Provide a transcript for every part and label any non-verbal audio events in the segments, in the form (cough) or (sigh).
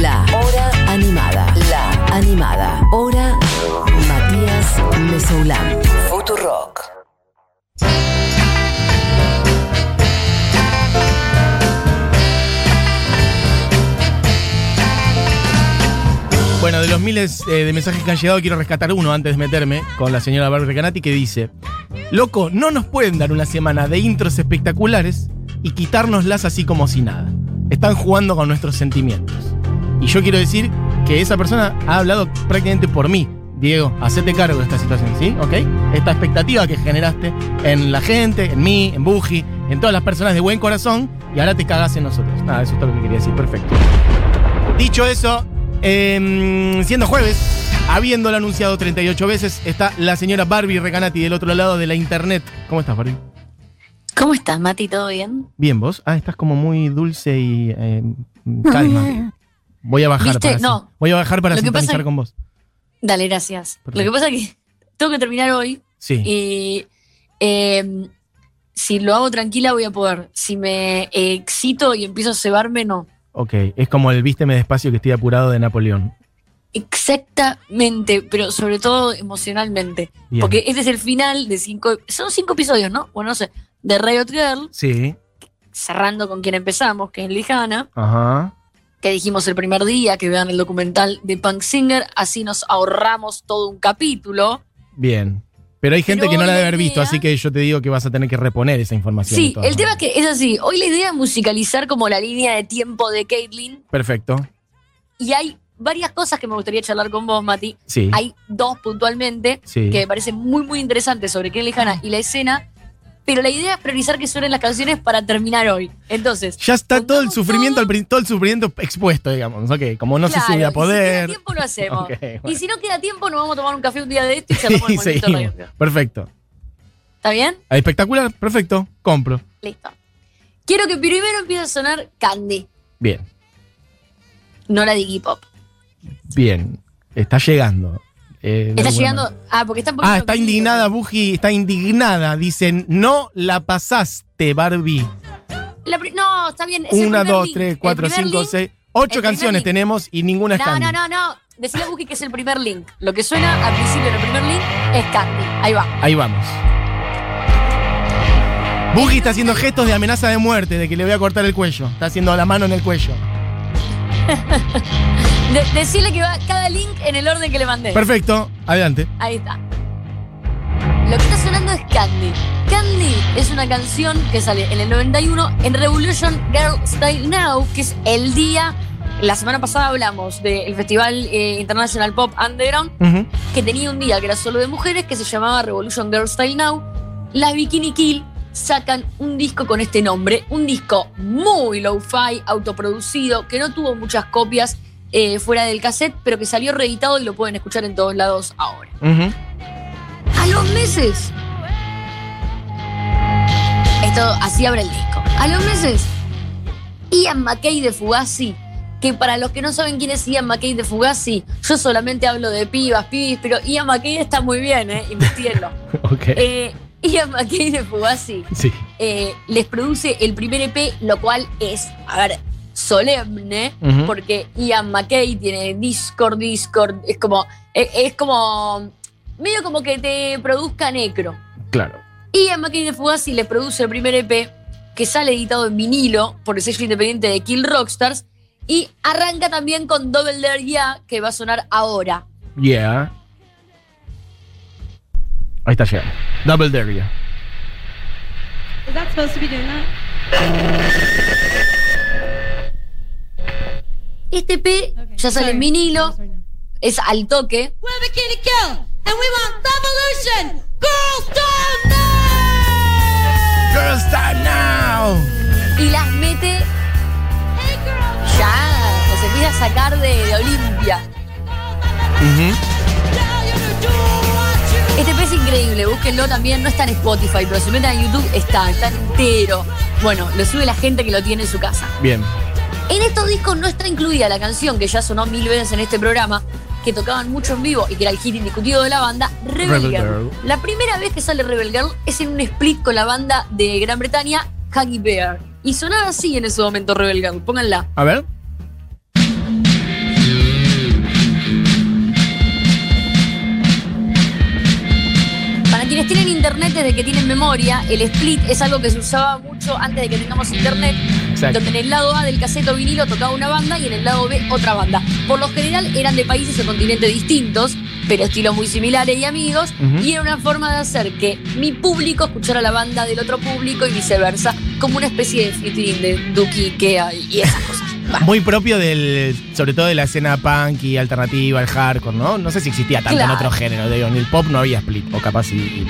La Hora Animada. La Animada. Hora Matías Mesoulán. Futurock. Bueno, de los miles eh, de mensajes que han llegado, quiero rescatar uno antes de meterme con la señora Barbara Recanati que dice: Loco, no nos pueden dar una semana de intros espectaculares y quitárnoslas así como si nada. Están jugando con nuestros sentimientos. Y yo quiero decir que esa persona ha hablado prácticamente por mí. Diego, hacete cargo de esta situación, ¿sí? ¿Ok? Esta expectativa que generaste en la gente, en mí, en Buji, en todas las personas de buen corazón, y ahora te cagas en nosotros. Nada, eso es todo lo que quería decir. Perfecto. Dicho eso, em, siendo jueves, habiéndolo anunciado 38 veces, está la señora Barbie Recanati del otro lado de la internet. ¿Cómo estás, Barbie? ¿Cómo estás, Mati? ¿Todo bien? Bien, vos. Ah, estás como muy dulce y eh, calma. (laughs) Voy a bajar ¿Viste? para, No. voy a bajar para que sintonizar con vos. Dale, gracias. Perfecto. Lo que pasa es que tengo que terminar hoy Sí. y eh, si lo hago tranquila voy a poder. Si me eh, excito y empiezo a cebarme, no. Ok. Es como el vísteme despacio que estoy apurado de Napoleón. Exactamente, pero sobre todo emocionalmente. Bien. Porque este es el final de cinco... Son cinco episodios, ¿no? Bueno, no sé. De Riot Girl, Sí. cerrando con quien empezamos, que es Lijana, Ajá. Que dijimos el primer día, que vean el documental de Punk Singer, así nos ahorramos todo un capítulo. Bien. Pero hay gente Pero que no la debe haber visto, así que yo te digo que vas a tener que reponer esa información. Sí, el tema es que es así. Hoy la idea es musicalizar como la línea de tiempo de Caitlyn. Perfecto. Y hay varias cosas que me gustaría charlar con vos, Mati. Sí. Hay dos puntualmente Sí. que me parecen muy, muy interesantes sobre Ken Lejana y la escena. Pero la idea es priorizar que suenen las canciones para terminar hoy. Entonces. Ya está todo el sufrimiento, todo- el sufrimiento expuesto, digamos. Ok, como no sé si voy a claro, y poder. Si queda tiempo, lo hacemos. Bueno. Y si no queda tiempo, nos vamos a tomar un café un día de esto y (laughs) charlamos el seguimos. radio. Perfecto. ¿Está bien? Espectacular, perfecto. Compro. Listo. Quiero que primero empiece a sonar Candy, Bien, no la de Iggy Pop. bien. Está llegando. Eh, Está llegando. manera. Ah, porque está un Ah, está indignada, Buji, está indignada. Dicen, no la pasaste, Barbie. La no, está bien. es Una, dos, link. tres, cuatro, cinco, link- seis. Ocho canciones link. tenemos y ninguna es No, Candy. no, no, no. Decirle a Buki que es el primer link. Lo que suena al principio en el primer link es Candy. Ahí va. Ahí vamos. Buji está haciendo gestos de amenaza de muerte, de que le voy a cortar el cuello. Está haciendo la mano en el cuello. (laughs) De- decirle que va cada link en el orden que le mandé. Perfecto, adelante. Ahí está. Lo que está sonando es Candy. Candy es una canción que sale en el 91 en Revolution Girl Style Now, que es el día. La semana pasada hablamos del Festival eh, International Pop Underground, que tenía un día que era solo de mujeres, que se llamaba Revolution Girl Style Now. Las Bikini Kill sacan un disco con este nombre, un disco muy low-fi, autoproducido, que no tuvo muchas copias eh, fuera del cassette, pero que salió reeditado y lo pueden escuchar en todos lados ahora. A los meses. Esto así abre el disco. A los meses, Ian McKay de Fugazi, que para los que no saben quién es Ian McKay de Fugazi, yo solamente hablo de pibas, pibis, pero Ian McKay está muy bien, ¿eh? Investíguenlo. (laughs) Eh, Ian McKay de Fugazi sí. eh, les produce el primer EP, lo cual es, a ver, solemne, porque Ian McKay tiene Discord, Discord, es como, es, es como, medio como que te produzca Necro. Claro. Ian McKay de Fugazi les produce el primer EP, que sale editado en vinilo por el sello independiente de Kill Rockstars, y arranca también con Double Dare Ya, que va a sonar ahora. Yeah. Ahí está llegando. Double Dare ya. Is that supposed to be doing that? Este Okay. ya sale en vinilo, Sorry, no. es al toque, We're Bikini Kill, and we want revolution. Girls don't Girls Time Now. y las mete Hey ya, las empieza a sacar de, de Olimpia. Este EP es increíble, búsquenlo también, no está en Spotify, pero si meten a YouTube está, está entero. Bueno, lo sube la gente que lo tiene en su casa. Bien. En estos discos no está incluida la canción que ya sonó mil veces en este programa, que tocaban mucho en vivo y que era el hit indiscutido de la banda, Rebel, Girl. La primera vez que sale Rebel Girl es en un split con la banda de Gran Bretaña, Huggy Bear. Y sonaba así en ese momento Rebel Girl, pónganla. A ver. Para quienes tienen internet desde que tienen memoria, el split es algo que se usaba mucho antes de que tengamos internet Exacto. donde en el lado A del caseto vinilo tocaba una banda y en el lado B otra banda. Por lo general eran de países o continentes distintos, pero estilos muy similares y amigos, y era una forma de hacer que mi público escuchara la banda del otro público y viceversa, como una especie de featuring de Duki, Ikea y esas cosas. (laughs) Va. Muy propio del, sobre todo de la escena punk y alternativa, el hardcore, ¿no? No sé si existía tanto en otro género. Digo, en el pop no había split, o capaz sí.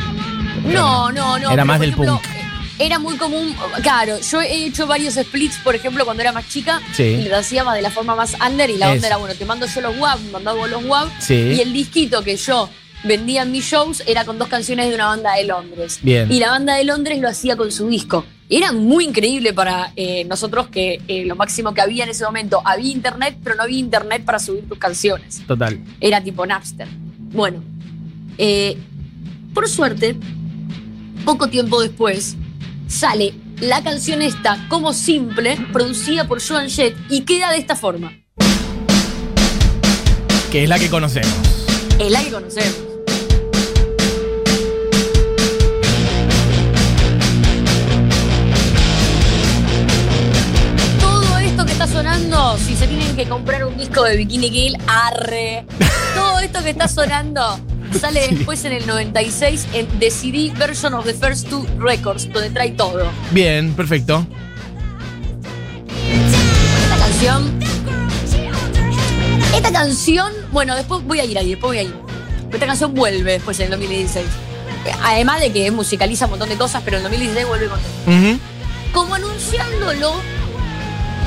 No, no, no. Era más del ejemplo, punk. Era muy común, claro, yo he hecho varios splits, por ejemplo, cuando era más chica, Sí. y lo hacía más de la forma más under, y la onda Eso. era, bueno, te mando yo los WAV, mandaba vos los WAV, Sí. y el disquito que yo vendía en mis shows era con dos canciones de una banda de Londres. Bien. Y la banda de Londres lo hacía con su disco. Era muy increíble para eh, nosotros que eh, lo máximo que había en ese momento, había internet, pero no había internet para subir tus canciones Total. era tipo Napster. Bueno, eh, por suerte, poco tiempo después, sale la canción esta como simple, producida por Joan Jett, y queda de esta forma. Que es la que conocemos. Es la que conocemos. Todo esto que está sonando, si se tienen que comprar un disco de Bikini Kill, arre. Todo esto que está sonando sale después en el 96 en The CD Version of the First Two Records, donde trae todo. Bien, perfecto. Esta canción. Esta canción, bueno, después voy a ir ahí, después voy a ir. Esta canción vuelve después en el 2016. Eh, Además de que musicaliza un montón de cosas, pero en el 2016 vuelve con todo. Como anunciándolo,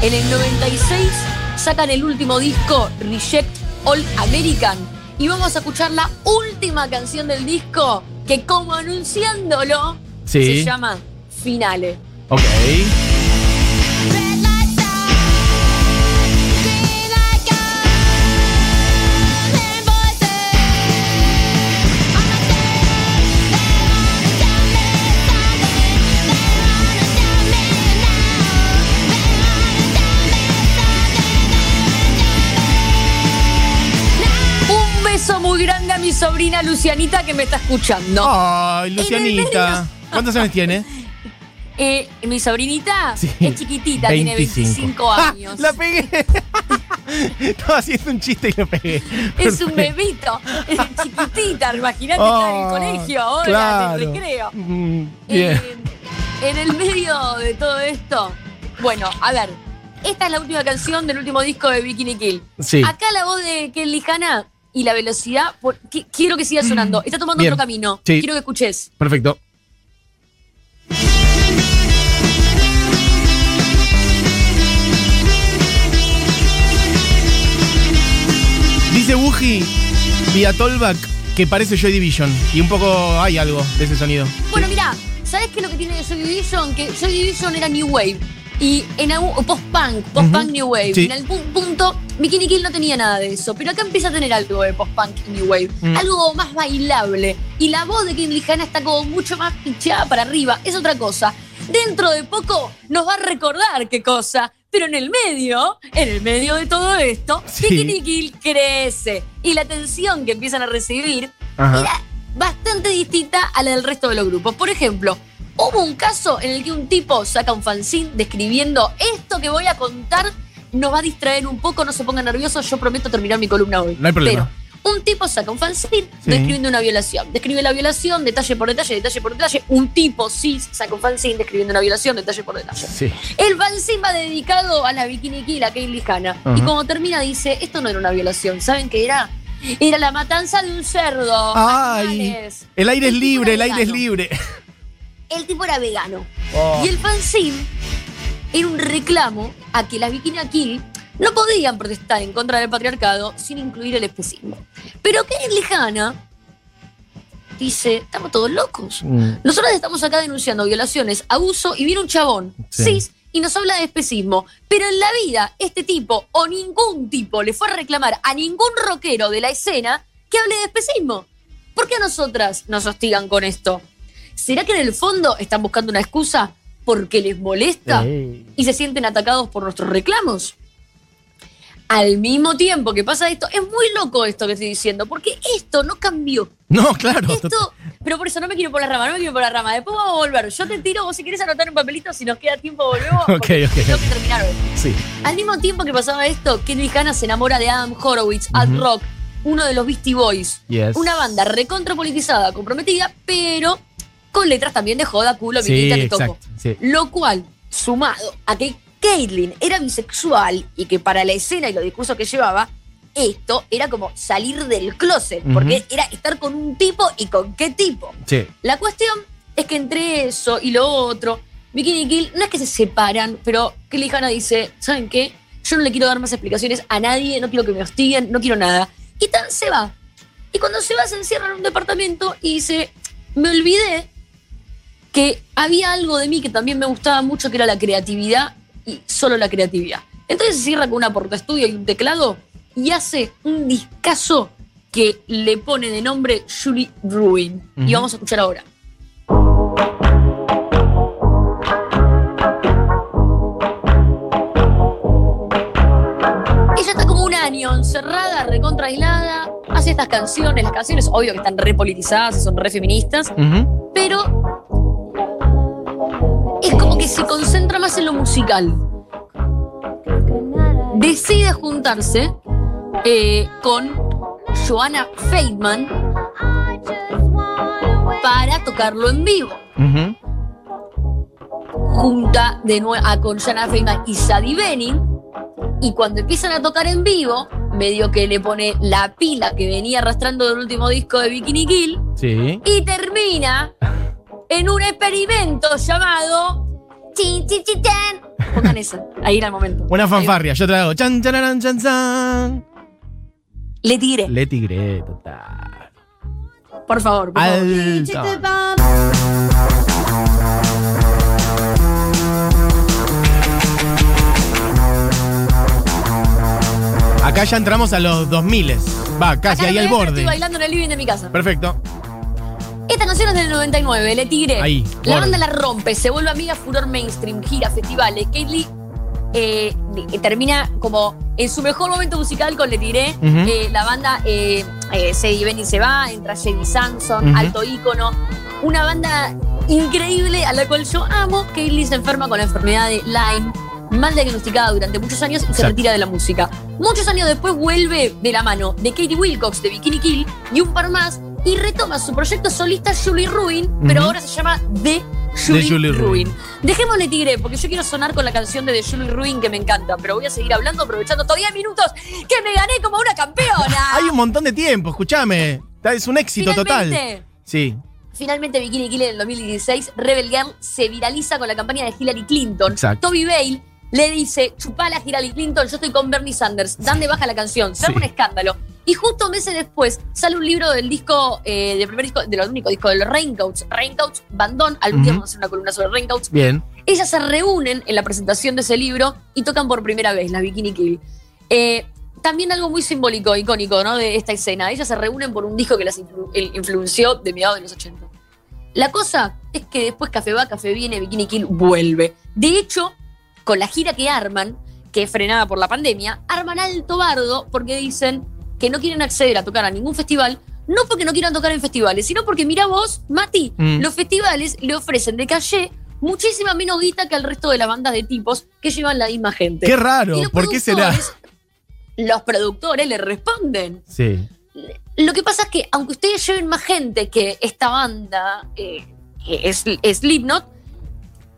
en el 96 sacan el último disco, Reject All American, y vamos a escuchar la última canción del disco, que como anunciándolo, Sí. se llama Finale. Ok. Sobrina Lucianita que me está escuchando. Ay, Lucianita. ¿Cuántos años tiene? (laughs) Eh, mi sobrinita Sí. es chiquitita, tiene 25 (laughs) ¡Ah! años. ¡La pegué! (laughs) Estaba haciendo un chiste y lo pegué. Es un bebito, es chiquitita, imagínate está en el Ah, colegio ahora, claro. en el recreo. Mm, Bien. Eh, en el medio de todo esto, bueno, a ver, esta es la última canción del último disco de Bikini Kill. Sí. Acá la voz de Kelly Hanna y la velocidad, por- qui- quiero que siga sonando. Está tomando Bien. otro camino. Sí. Quiero que escuches. Perfecto. Dice Wuji vía Tollback que parece Joy Division. Y un poco hay algo de ese sonido. Bueno, mira, ¿sabes qué es lo que tiene Joy Division? Que Joy Division era New Wave. Y en algún post-punk, post-punk Ujú. New Wave. Sí. En algún punto, Bikini Kill no tenía nada de eso. Pero acá empieza a tener algo de post-punk y New Wave. Mm. Algo más bailable. Y la voz de Kim Hanna está como mucho más pinchada para arriba. Es otra cosa. Dentro de poco nos va a recordar qué cosa. Pero en el medio, en el medio de todo esto, Sí. Bikini Kill crece. Y la atención que empiezan a recibir Ajá. era bastante distinta a la del resto de los grupos. Por ejemplo, hubo un caso en el que un tipo saca un fanzine describiendo esto que voy a contar nos va a distraer un poco, no se pongan nerviosos, yo prometo terminar mi columna hoy. No hay problema. Pero un tipo saca un fanzine Sí. describiendo una violación. Describe la violación, detalle por detalle, detalle por detalle. Un tipo sí saca un fanzine describiendo una violación, detalle por detalle. Sí. El fanzine va dedicado a la Bikini Kill, a Kaylee Hanna. Ajá. Y como termina dice, esto no era una violación, ¿saben qué era? Era la matanza de un cerdo. Ay. animales. El aire es libre, el aire es libre. El tipo era vegano. Oh. Y el fanzine era un reclamo a que las Bikini Kill no podían protestar en contra del patriarcado sin incluir el especismo. Pero Kaylee Hanna dice, estamos todos locos. Mm. Nosotros estamos acá denunciando violaciones, abuso y viene un chabón, Sí. cis, y nos habla de especismo. Pero en la vida, este tipo o ningún tipo le fue a reclamar a ningún rockero de la escena que hable de especismo. ¿Por qué a nosotras nos hostigan con esto? ¿Será que en el fondo están buscando una excusa porque les molesta y se sienten atacados por nuestros reclamos? Al mismo tiempo que pasa esto, es muy loco esto que estoy diciendo, porque esto no cambió. No, claro. Esto, pero por eso no me quiero por la rama, no me quiero por la rama. Después vamos a volver. Yo te tiro, vos si querés anotar un papelito, si nos queda tiempo volvemos. (laughs) Ok, ok. Tengo que terminar hoy. Sí. Al mismo tiempo que pasaba esto, Kelly Hanna se enamora de Adam Horowitz, Ad. Rock, uno de los Beastie Boys. Yes. Una banda recontrapolitizada, comprometida, pero con letras también de joda, culo, Sí, minita, te toco. Sí. Lo cual, sumado a que Caitlyn era bisexual y que para la escena y los discursos que llevaba, esto era como salir del closet, porque era estar con un tipo y con qué tipo. Sí. La cuestión es que entre eso y lo otro, Bikini Kill no es que se separan, pero Kelly Hanna dice, ¿saben qué? Yo no le quiero dar más explicaciones a nadie, no quiero que me hostiguen, no quiero nada. Y tan se va. Y cuando se va se encierra en un departamento y dice, me olvidé que había algo de mí que también me gustaba mucho, que era la creatividad y solo la creatividad. Entonces se cierra con una portaestudio y un teclado y hace un discazo que le pone de nombre Julie Ruin. Y vamos a escuchar ahora. Ella está como un año encerrada, recontra aislada, hace estas canciones, las canciones obvio que están re politizadas, son re feministas, pero es como que se concentra más en lo musical. Decide juntarse eh, con Joanna Feitman para tocarlo en vivo. Junta de nuevo a con Joanna Feitman y Sadie Benning. Y cuando empiezan a tocar en vivo, medio que le pone la pila que venía arrastrando del último disco de Bikini Kill Sí. y termina (laughs) en un experimento llamado Chin Chin Chin Chan. Pongan esa, ahí era el momento. Una fanfarria. Yo te la hago. Chan, chararán, chan, chan. Le tiré, Le tigre, total. por favor. Por favor. Alta. Acá ya entramos a los 2000. Va, casi Acá ahí al borde. Estoy bailando en el living de mi casa. Perfecto. Esta canción es del 99, Le Tigre. Ahí, La banda la rompe, se vuelve amiga, furor mainstream, gira, festivales. Kate eh, de- termina como en su mejor momento musical con Le Tigre. Eh, la banda eh, eh, Sadie Benny se va, entra Samson, Ujú. alto ícono. Una banda increíble a la cual yo amo. Kaylee se enferma con la enfermedad de Lyme, mal diagnosticada durante muchos años y se retira de la música. Muchos años después vuelve de la mano de Katie Wilcox de Bikini Kill y un par más y retoma su proyecto solista Julie Ruin, pero ahora se llama The Julie, Julie Ruin. Ruin. Dejémosle tigre, porque yo quiero sonar con la canción de The Julie Ruin que me encanta, pero voy a seguir hablando aprovechando todavía minutos que me gané como una campeona. (laughs) Hay un montón de tiempo, escúchame. Es un éxito total. Sí. Finalmente, Bikini Kill en el 2016, Rebel Girl se viraliza con la campaña de Hillary Clinton. Exacto. Toby Bale le dice, chupala Hillary Clinton, yo estoy con Bernie Sanders, dan de baja la canción, se Sí. un escándalo. Y justo meses después sale un libro del disco, eh, del primer disco, del único disco de los Raincoats, Raincoats, Bandón, algún día Ujú. vamos a hacer una columna sobre Raincoats. Bien. Ellas se reúnen en la presentación de ese libro y tocan por primera vez las Bikini Kill. Eh, también algo muy simbólico, icónico, ¿no? De esta escena. Ellas se reúnen por un disco que las influ- influenció de mediados de los 80. La cosa es que después Café va, Café viene, Bikini Kill vuelve. De hecho, con la gira que arman, que es frenada por la pandemia, arman alto bardo porque dicen que no quieren acceder a tocar a ningún festival, no porque no quieran tocar en festivales, sino porque mira vos, Mati, Mm. los festivales le ofrecen de calle muchísima menos guita que al resto de las bandas de tipos que llevan la misma gente. Qué raro. ¿Por qué será? Los productores le responden. Sí. Lo que pasa es que, aunque ustedes lleven más gente que esta banda, eh, es, es Slipknot,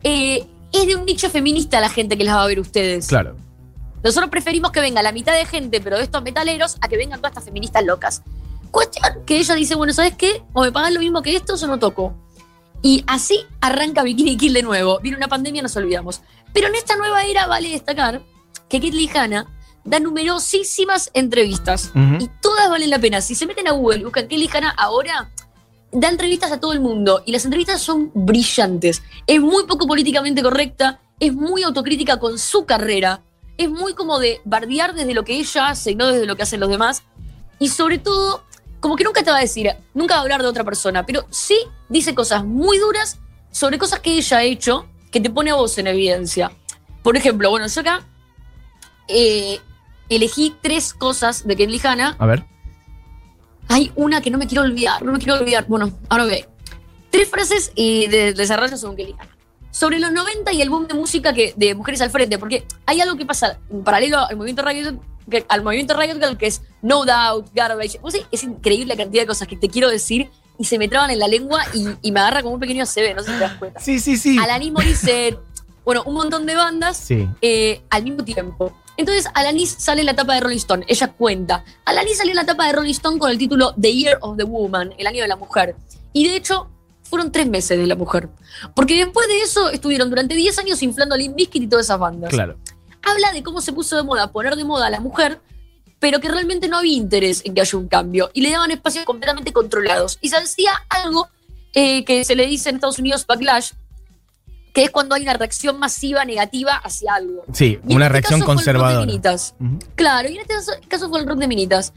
eh, es de un nicho feminista la gente que las va a ver ustedes. Claro. Nosotros preferimos que venga la mitad de gente, pero de estos metaleros, a que vengan todas estas feministas locas. Cuestión que ella dice, bueno, ¿sabes qué? O me pagan lo mismo que estos o no toco. Y así arranca Bikini Kill de nuevo. Viene una pandemia, nos olvidamos. Pero en esta nueva era vale destacar que Kit Hanna da numerosísimas entrevistas. Ujú. Y todas valen la pena. Si se meten a Google y buscan Kelly Hanna ahora, da entrevistas a todo el mundo. Y las entrevistas son brillantes. Es muy poco políticamente correcta, es muy autocrítica con su carrera, es muy como de bardear desde lo que ella hace y no desde lo que hacen los demás. Y sobre todo, como que nunca te va a decir, nunca va a hablar de otra persona, pero sí dice cosas muy duras sobre cosas que ella ha hecho que te pone a vos en evidencia. Por ejemplo, bueno, yo acá eh, elegí tres cosas de Kelly Hanna A ver. Hay una que no me quiero olvidar, no me quiero olvidar. Bueno, ahora ve. Tres frases y de desarrollo según Kelly Hanna. Sobre los 90 y el boom de música que, de mujeres al frente, porque hay algo que pasa en paralelo al movimiento Riot, que- al movimiento Riot Girl, que es No Doubt, Garbage. Vos sabés, es increíble la cantidad de cosas que te quiero decir y se me traban en la lengua y, y me agarra como un pequeño CB, no sé si te das cuenta. Sí, sí, sí. Alanis Morissette, bueno, un montón de bandas Sí. eh, al mismo tiempo. Entonces, Alanis sale en la tapa de Rolling Stone. Ella cuenta. Alanis salió en la tapa de Rolling Stone con el título The Year of the Woman, el año de la mujer. Y de hecho, fueron tres meses de la mujer. Porque después de eso estuvieron durante 10 años inflando a Limp Bizkit y todas esas bandas. Claro. Habla de cómo se puso de moda poner de moda a la mujer, pero que realmente no había interés en que haya un cambio. Y le daban espacios completamente controlados. Y se hacía algo eh, que se le dice en Estados Unidos backlash, que es cuando hay una reacción masiva negativa hacia algo. Sí, Y una este reacción conservadora. Minitas. Ujú. Claro, y en este caso, caso fue el rock de Minitas.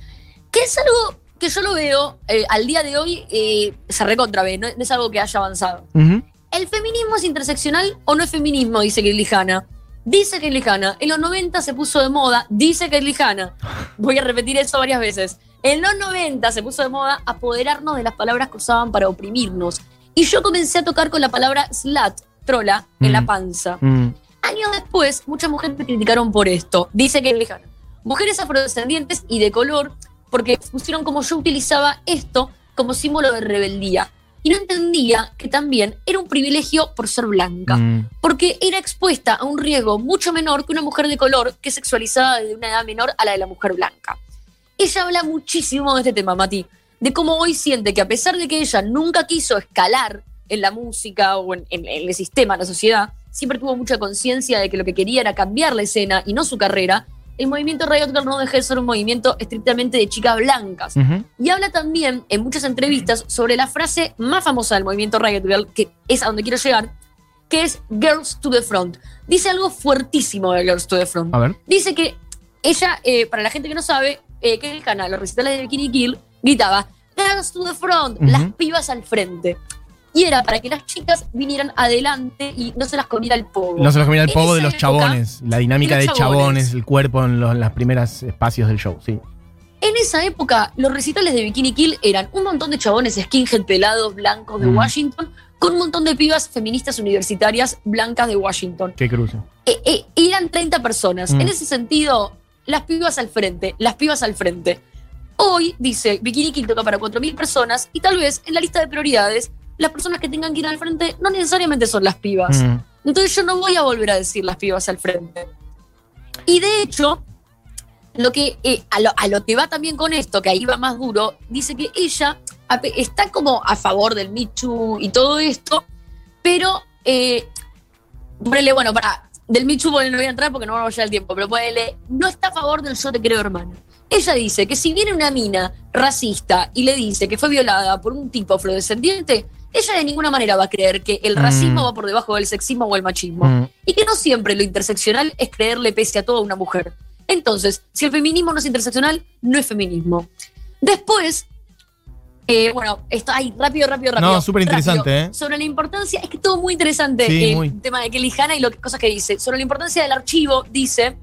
Que es algo que yo lo veo eh, al día de hoy, eh, se recontra ve, no, es algo que haya avanzado. Ujú. ¿El feminismo es interseccional o no es feminismo? Dice Kelly Hanna. Dice Kelly Hanna. En los 90 se puso de moda. Dice Kelly Hanna. Voy a repetir eso varias veces. En los 90 se puso de moda apoderarnos de las palabras que usaban para oprimirnos. Y yo comencé a tocar con la palabra slut, trola, en Mm. la panza. Mm. Años después, muchas mujeres me criticaron por esto. Dice que Hanna. Mujeres afrodescendientes y de color, porque pusieron como yo utilizaba esto como símbolo de rebeldía. Y no entendía que también era un privilegio por ser blanca, Mm. porque era expuesta a un riesgo mucho menor que una mujer de color que es sexualizada desde una edad menor a la de la mujer blanca. Ella habla muchísimo de este tema, Mati, de cómo hoy siente que a pesar de que ella nunca quiso escalar en la música o en, en- en el sistema, en la sociedad, siempre tuvo mucha conciencia de que lo que quería era cambiar la escena y no su carrera, el movimiento Riot Girl no deja de ser un movimiento estrictamente de chicas blancas. Ujú. Y habla también en muchas entrevistas sobre la frase más famosa del movimiento Riot Girl, que es a donde quiero llegar, que es Girls to the Front. Dice algo fuertísimo de Girls to the Front. A ver. Dice que ella, eh, para la gente que no sabe, eh, que el canal, los recitales de Bikini Kill, gritaba Girls to the Front, Ujú. las pibas al frente. Y era para que las chicas vinieran adelante y no se las comiera el pogo. No se los comía el En pogo de los época, chabones. La dinámica de chabones, chabones. el cuerpo en los, las primeras espacios del show, sí. En esa época, los recitales de Bikini Kill eran un montón de chabones skinhead pelados, blancos de Mm. Washington, con un montón de pibas feministas universitarias blancas de Washington. Qué cruce. Eh, eh, eran 30 personas. Mm. En ese sentido, las pibas al frente, las pibas al frente. Hoy, dice, Bikini Kill toca para 4.000 personas y tal vez en la lista de prioridades, las personas que tengan que ir al frente no necesariamente son las pibas. Mm. Entonces yo no voy a volver a decir las pibas al frente. Y de hecho, lo que eh, a, lo, a lo que va también con esto, que ahí va más duro, dice que ella está como a favor del Too y todo esto, pero eh, ponele, bueno, para del ponele, no voy a entrar porque no vamos a llegar el tiempo, pero ponele, no está a favor del yo te creo hermano. Ella dice que si viene una mina racista y le dice que fue violada por un tipo afrodescendiente, ella de ninguna manera va a creer que el Mm. racismo va por debajo del sexismo o el machismo. Mm. Y que no siempre lo interseccional es creerle pese a todo a una mujer. Entonces, si el feminismo no es interseccional, no es feminismo. Después, eh, bueno, esto, ay, rápido, rápido, rápido. No, súper interesante. ¿eh? Sobre la importancia, es que todo muy interesante Sí, eh, muy. el tema de Kelly Hanna y lo que, cosas que dice. Sobre la importancia del archivo, dice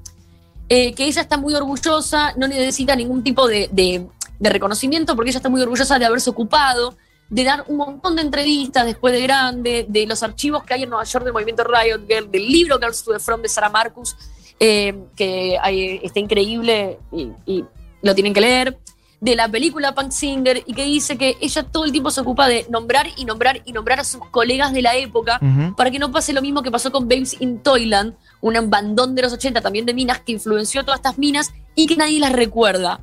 eh, que ella está muy orgullosa, no necesita ningún tipo de, de- de reconocimiento porque ella está muy orgullosa de haberse ocupado, de dar un montón de entrevistas después de grande, de los archivos que hay en Nueva York del movimiento Riot Girl, del libro Girls to the Front de Sarah Marcus, eh, que hay- está increíble y, y lo tienen que leer, de la película Punk Singer y que dice que ella todo el tiempo se ocupa de nombrar y nombrar y nombrar a sus colegas de la época para que no pase lo mismo que pasó con Babes in Toyland, un bandón de los 80 también de minas que influenció a todas estas minas y que nadie las recuerda.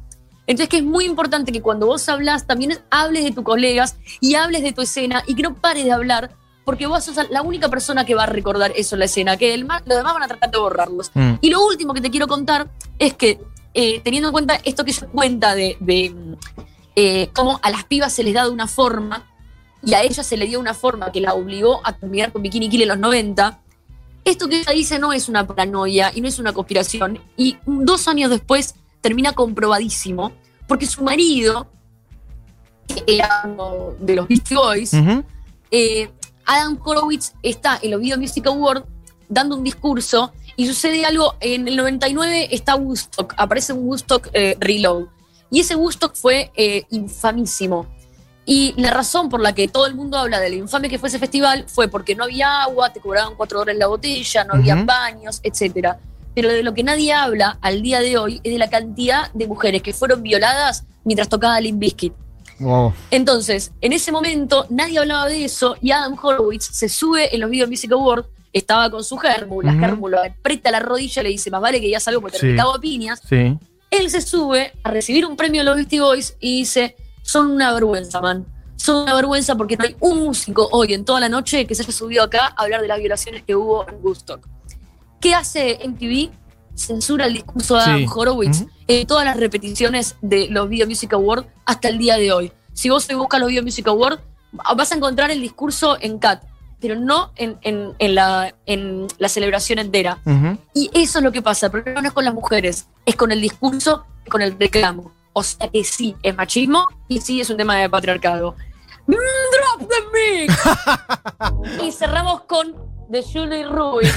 Entonces que es muy importante que cuando vos hablas también hables de tus colegas y hables de tu escena y que no pares de hablar porque vos sos la única persona que va a recordar eso en la escena, que el los demás van a tratar de borrarlos. Mm. Y lo último que te quiero contar es que, eh, teniendo en cuenta esto que ella cuenta de, de, eh, cómo a las pibas se les da de una forma y a ella se le dio una forma que la obligó a terminar con Bikini Kill en los 90, esto que ella dice no es una paranoia y no es una conspiración. Y dos años después termina comprobadísimo, porque su marido, que era uno de los Beastie Boys, Ujú. eh, Adam Horowitz está en los Video Music Awards dando un discurso y sucede algo, en el 99 está Woodstock, aparece un Woodstock eh, Reload. Y ese Woodstock fue eh, infamísimo. Y la razón por la que todo el mundo habla de lo infame que fue ese festival fue porque no había agua, te cobraban cuatro dólares la botella, no había Ujú. baños, etcétera. Pero de lo que nadie habla al día de hoy es de la cantidad de mujeres que fueron violadas mientras tocaba Limp Bizkit. Entonces, en ese momento nadie hablaba de eso y Adam Horowitz se sube en los Video Music Awards, estaba con su germu, la germu lo aprieta la rodilla y le dice, más vale que digas algo porque te Sí. cago a piñas. sí. Él se sube a recibir un premio de los Beastie Boys y dice, son una vergüenza, man. Son una vergüenza porque no hay un músico hoy en toda la noche que se haya subido acá a hablar de las violaciones que hubo en Woodstock. ¿Qué hace MTV? Censura el discurso de Adam Sí. Horowitz en todas las repeticiones de los Video Music Awards hasta el día de hoy. Si vos buscas los Video Music Awards, vas a encontrar el discurso en CAT, pero no en, en- en la, en la celebración entera. Y eso es lo que pasa. El problema no es con las mujeres, es con el discurso, con el reclamo. O sea que sí, es machismo y sí es un tema de patriarcado. Drop the mic. (laughs) y cerramos con The Julie Rubin,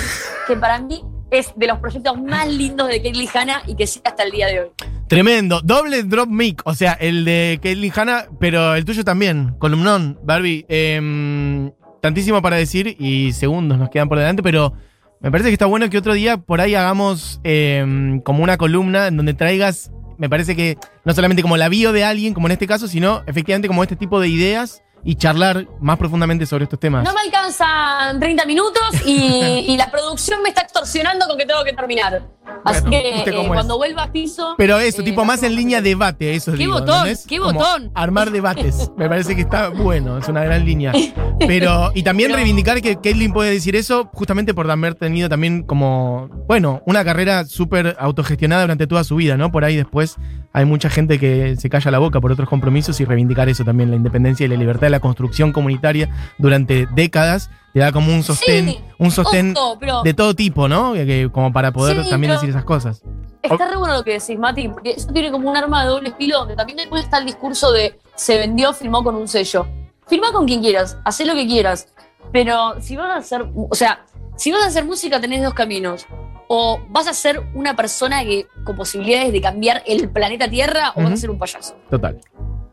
que para mí es de los proyectos más lindos de Kelly Hanna y que sigue hasta el día de hoy. Tremendo. Doble drop mic. O sea, el de Caitlyn Hanna, pero el tuyo también. Columnón, Barbie. Em, tantísimo para decir y segundos nos quedan por delante, pero me parece que está bueno que otro día por ahí hagamos em, como una columna en donde traigas, me parece que no solamente como la bio de alguien, como en este caso, sino efectivamente como este tipo de ideas y charlar más profundamente sobre estos temas. No me alcanzan 30 minutos y, y la producción me está extorsionando con que tengo que terminar. Así Bueno, que eh, cuando vuelva a piso. Pero eso, eh, tipo más en línea debate, eso ¡Qué digo, botón! ¡Qué Como botón! Armar (laughs) debates. Me parece que está bueno, es una gran línea. Pero, y también Pero- reivindicar que Caitlyn puede decir eso justamente por haber tenido también como, bueno, una carrera súper autogestionada durante toda su vida, ¿no? Por ahí después hay mucha gente que se calla la boca por otros compromisos y reivindicar eso también, la independencia y la libertad de la construcción comunitaria durante décadas, te da como un sostén, Sí, un sostén Ojo, de todo tipo, ¿no? Que- que- como para poder Sí, también decir esas cosas. está re bueno lo que decís, Mati, porque eso tiene como un arma de doble filo, donde también después está el discurso de se vendió, filmó con un sello. Filmá con quien quieras, haz lo que quieras. Pero si vas a hacer, o sea, si vas a hacer música tenés dos caminos. O vas a ser una persona que con posibilidades de cambiar el planeta Tierra, o vas a ser un payaso. Total.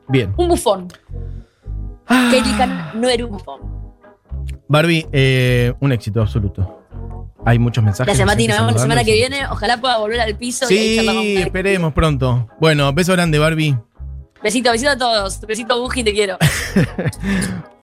Bien. Un bufón. Ah. Kelly Hanna no era un bufón. Barbie, eh, un éxito absoluto. Hay muchos mensajes. Gracias, Mati. Nos vemos la semana que viene. Ojalá pueda volver al piso Sí, esperemos pronto. Bueno, beso grande, Barbie. Besito, besito a todos. Besito, Buji, te quiero. (laughs)